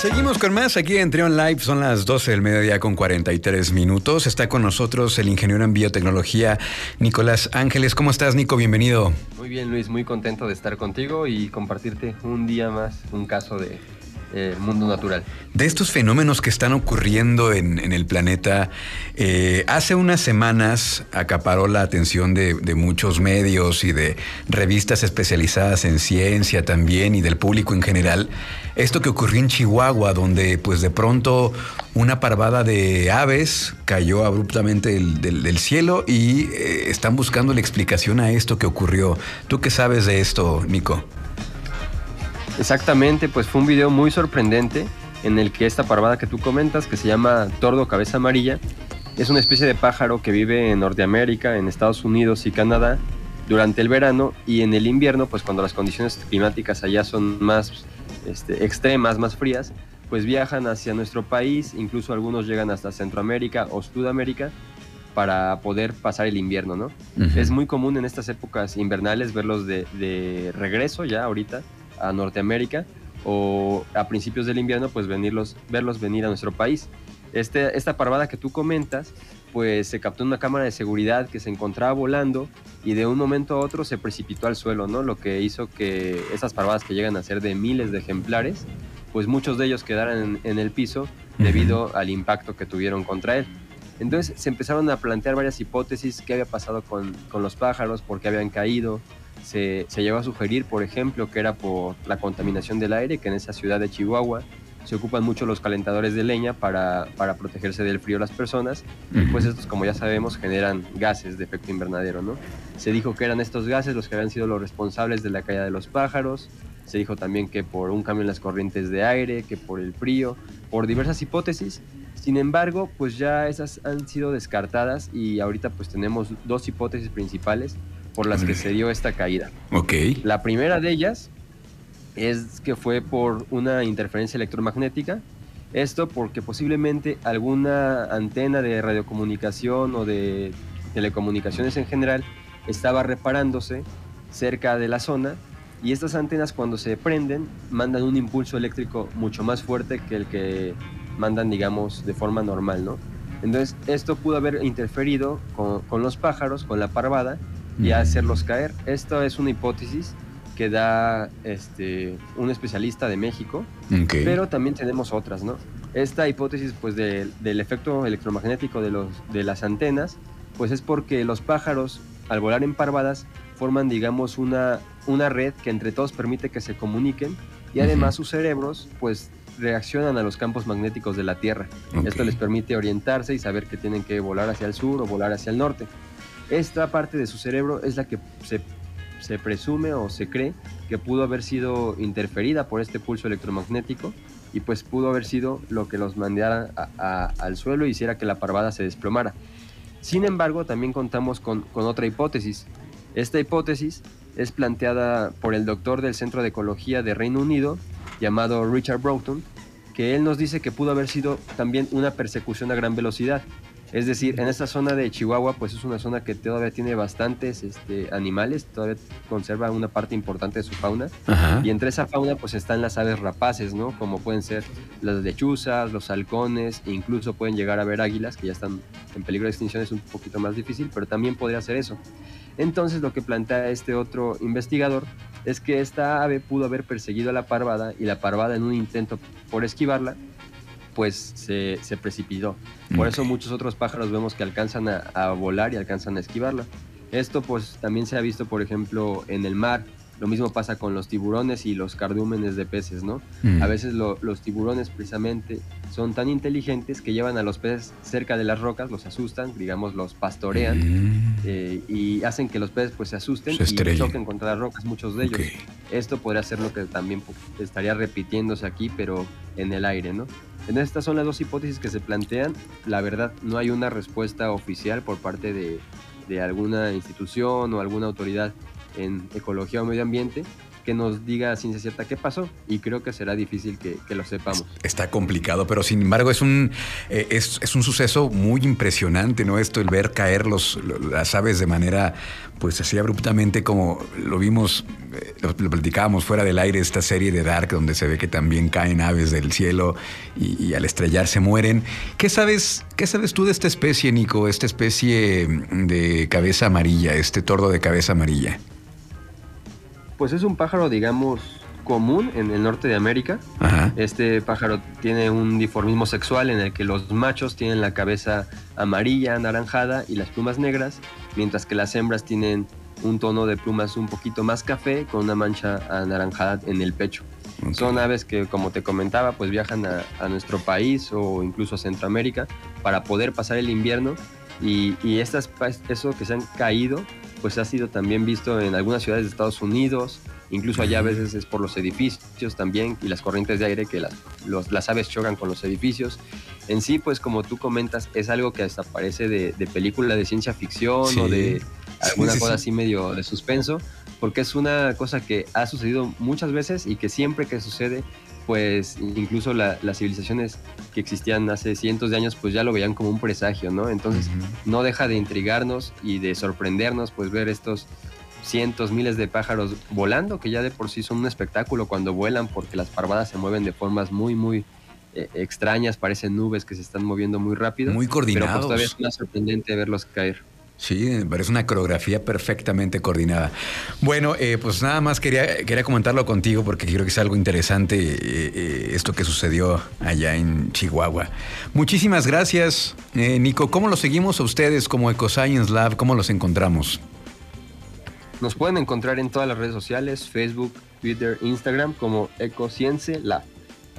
Seguimos con más aquí en Trion Live. Son las 12 del mediodía con 43 minutos. Está con nosotros el ingeniero en biotecnología Nicolás Ángeles. ¿Cómo estás, Nico? Bienvenido. Muy bien, Luis. Muy contento de estar contigo y compartirte un día más un caso de eh, mundo natural. De estos fenómenos que están ocurriendo en, el planeta, eh, hace unas semanas acaparó la atención de, muchos medios y de revistas especializadas en ciencia también y del público en general, esto que ocurrió en Chihuahua, donde pues de pronto una parvada de aves cayó abruptamente del, cielo y eh, están buscando la explicación a esto que ocurrió. ¿Tú qué sabes de esto, Nico? Exactamente, pues fue un video muy sorprendente en el que esta parvada que tú comentas, que se llama tordo cabeza amarilla, es una especie de pájaro que vive en Norteamérica, en Estados Unidos y Canadá durante el verano y en el invierno, pues cuando las condiciones climáticas allá son más este, extremas, más frías, pues viajan hacia nuestro país, incluso algunos llegan hasta Centroamérica o Sudamérica para poder pasar el invierno, ¿no? Es muy común en estas épocas invernales verlos de, de regreso ya ahorita a Norteamérica o a principios del invierno pues venirlos, verlos venir a nuestro país. Este, esta parvada que tú comentas pues se captó en una cámara de seguridad que se encontraba volando y de un momento a otro se precipitó al suelo, ¿no? Lo que hizo que esas parvadas que llegan a ser de miles de ejemplares, pues muchos de ellos quedaran en, el piso debido al impacto que tuvieron contra él. Entonces se empezaron a plantear varias hipótesis, qué había pasado con, con los pájaros, por qué habían caído, se, se llegó a sugerir, por ejemplo, que era por la contaminación del aire, que en esa ciudad de Chihuahua se ocupan mucho los calentadores de leña para, para protegerse del frío las personas, y pues estos, como ya sabemos, generan gases de efecto invernadero, ¿no? Se dijo que eran estos gases los que habían sido los responsables de la caída de los pájaros, se dijo también que por un cambio en las corrientes de aire, que por el frío, por diversas hipótesis, sin embargo, pues ya esas han sido descartadas y ahorita pues tenemos dos hipótesis principales por las que se dio esta caída. Ok. La primera de ellas es que fue por una interferencia electromagnética. Esto porque posiblemente alguna antena de radiocomunicación o de telecomunicaciones en general estaba reparándose cerca de la zona y estas antenas cuando se prenden mandan un impulso eléctrico mucho más fuerte que el que mandan digamos de forma normal, ¿no? Entonces esto pudo haber interferido con, con los pájaros, con la parvada y hacerlos caer. Esto es una hipótesis que da este, un especialista de México, pero también tenemos otras, ¿no? Esta hipótesis pues del efecto electromagnético de, los, de las antenas, pues es porque los pájaros al volar en parvadas forman digamos una, una red que entre todos permite que se comuniquen y además sus cerebros pues reaccionan a los campos magnéticos de la Tierra. Esto les permite orientarse y saber que tienen que volar hacia el sur o volar hacia el norte. Esta parte de su cerebro es la que se, presume o se cree que pudo haber sido interferida por este pulso electromagnético y pues pudo haber sido lo que los mandara al suelo y hiciera que la parvada se desplomara. Sin embargo, también contamos con, con, otra hipótesis. Esta hipótesis es planteada por el doctor del Centro de Ecología de Reino Unido, llamado Richard Broughton, que él nos dice que pudo haber sido también una persecución a gran velocidad, es decir, en esta zona de Chihuahua, pues es una zona que todavía tiene bastantes este, animales, todavía conserva una parte importante de su fauna. Y entre esa fauna, pues están las aves rapaces, ¿no? Como pueden ser las lechuzas, los halcones, e incluso pueden llegar a ver águilas, que ya están en peligro de extinción, es un poquito más difícil, pero también podría ser eso. Entonces, lo que plantea este otro investigador es que esta ave pudo haber perseguido a la parvada y la parvada en un intento por esquivarla pues se, precipitó. Por eso muchos otros pájaros vemos que alcanzan a, volar y alcanzan a esquivarla. Esto pues también se ha visto, por ejemplo, en el mar. Lo mismo pasa con los tiburones y los cardúmenes de peces, ¿no? A veces los tiburones precisamente son tan inteligentes que llevan a los peces cerca de las rocas, los asustan, digamos, los pastorean eh, y hacen que los peces pues se asusten y choquen contra las rocas, muchos de ellos. Esto podría ser lo que también estaría repitiéndose aquí, pero en el aire, ¿no? Estas son las dos hipótesis que se plantean. La verdad, no hay una respuesta oficial por parte de, alguna institución o alguna autoridad en ecología o medio ambiente que nos diga a ciencia cierta qué pasó y creo que será difícil que, lo sepamos. Está complicado, pero sin embargo es un, eh, es, un suceso muy impresionante, ¿no? Esto, el ver caer los, las aves de manera, pues así abruptamente como lo vimos, eh, lo, platicábamos fuera del aire, esta serie de Dark, donde se ve que también caen aves del cielo y, y al estrellarse mueren. ¿Qué sabes, ¿Qué sabes tú de esta especie, Nico? Esta especie de cabeza amarilla, este tordo de cabeza amarilla pues es un pájaro, digamos, común en el norte de América. Este pájaro tiene un diformismo sexual en el que los machos tienen la cabeza amarilla, anaranjada y las plumas negras, mientras que las hembras tienen un tono de plumas un poquito más café con una mancha anaranjada en el pecho. Son aves que, como te comentaba, pues viajan a, nuestro país o incluso a Centroamérica para poder pasar el invierno y, y estas, eso que se han caído pues ha sido también visto en algunas ciudades de Estados Unidos, incluso allá a veces es por los edificios también y las corrientes de aire que las, las aves chocan con los edificios. En sí, pues como tú comentas, es algo que hasta parece de, película de ciencia ficción o de alguna cosa así medio de suspenso, porque es una cosa que ha sucedido muchas veces y que siempre que sucede pues incluso las civilizaciones que existían hace cientos de años, pues ya lo veían como un presagio, ¿no? Entonces no deja de intrigarnos y de sorprendernos, pues ver estos cientos, miles de pájaros volando, que ya de por sí son un espectáculo cuando vuelan, porque las parvadas se mueven de formas muy, muy eh, extrañas, parecen nubes que se están moviendo muy rápido. Muy coordinados. Pero pues todavía es más sorprendente verlos caer. Sí, parece una coreografía perfectamente coordinada. Bueno, eh, pues nada más quería, quería comentarlo contigo porque creo que es algo interesante eh, eh, esto que sucedió allá en Chihuahua. Muchísimas gracias, Nico. ¿Cómo los seguimos a ustedes como EcoScience Lab? ¿Cómo los encontramos? Nos pueden encontrar en todas las redes sociales, Facebook, Twitter, Instagram como EcoScience Lab.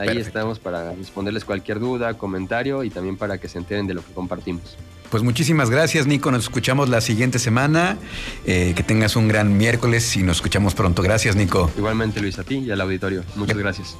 Ahí estamos para responderles cualquier duda, comentario y también para que se enteren de lo que compartimos. Pues muchísimas gracias, Nico. Nos escuchamos la siguiente semana. Eh, que tengas un gran miércoles y nos escuchamos pronto. Gracias, Nico. Igualmente, Luis, a ti y al auditorio. Muchas gracias.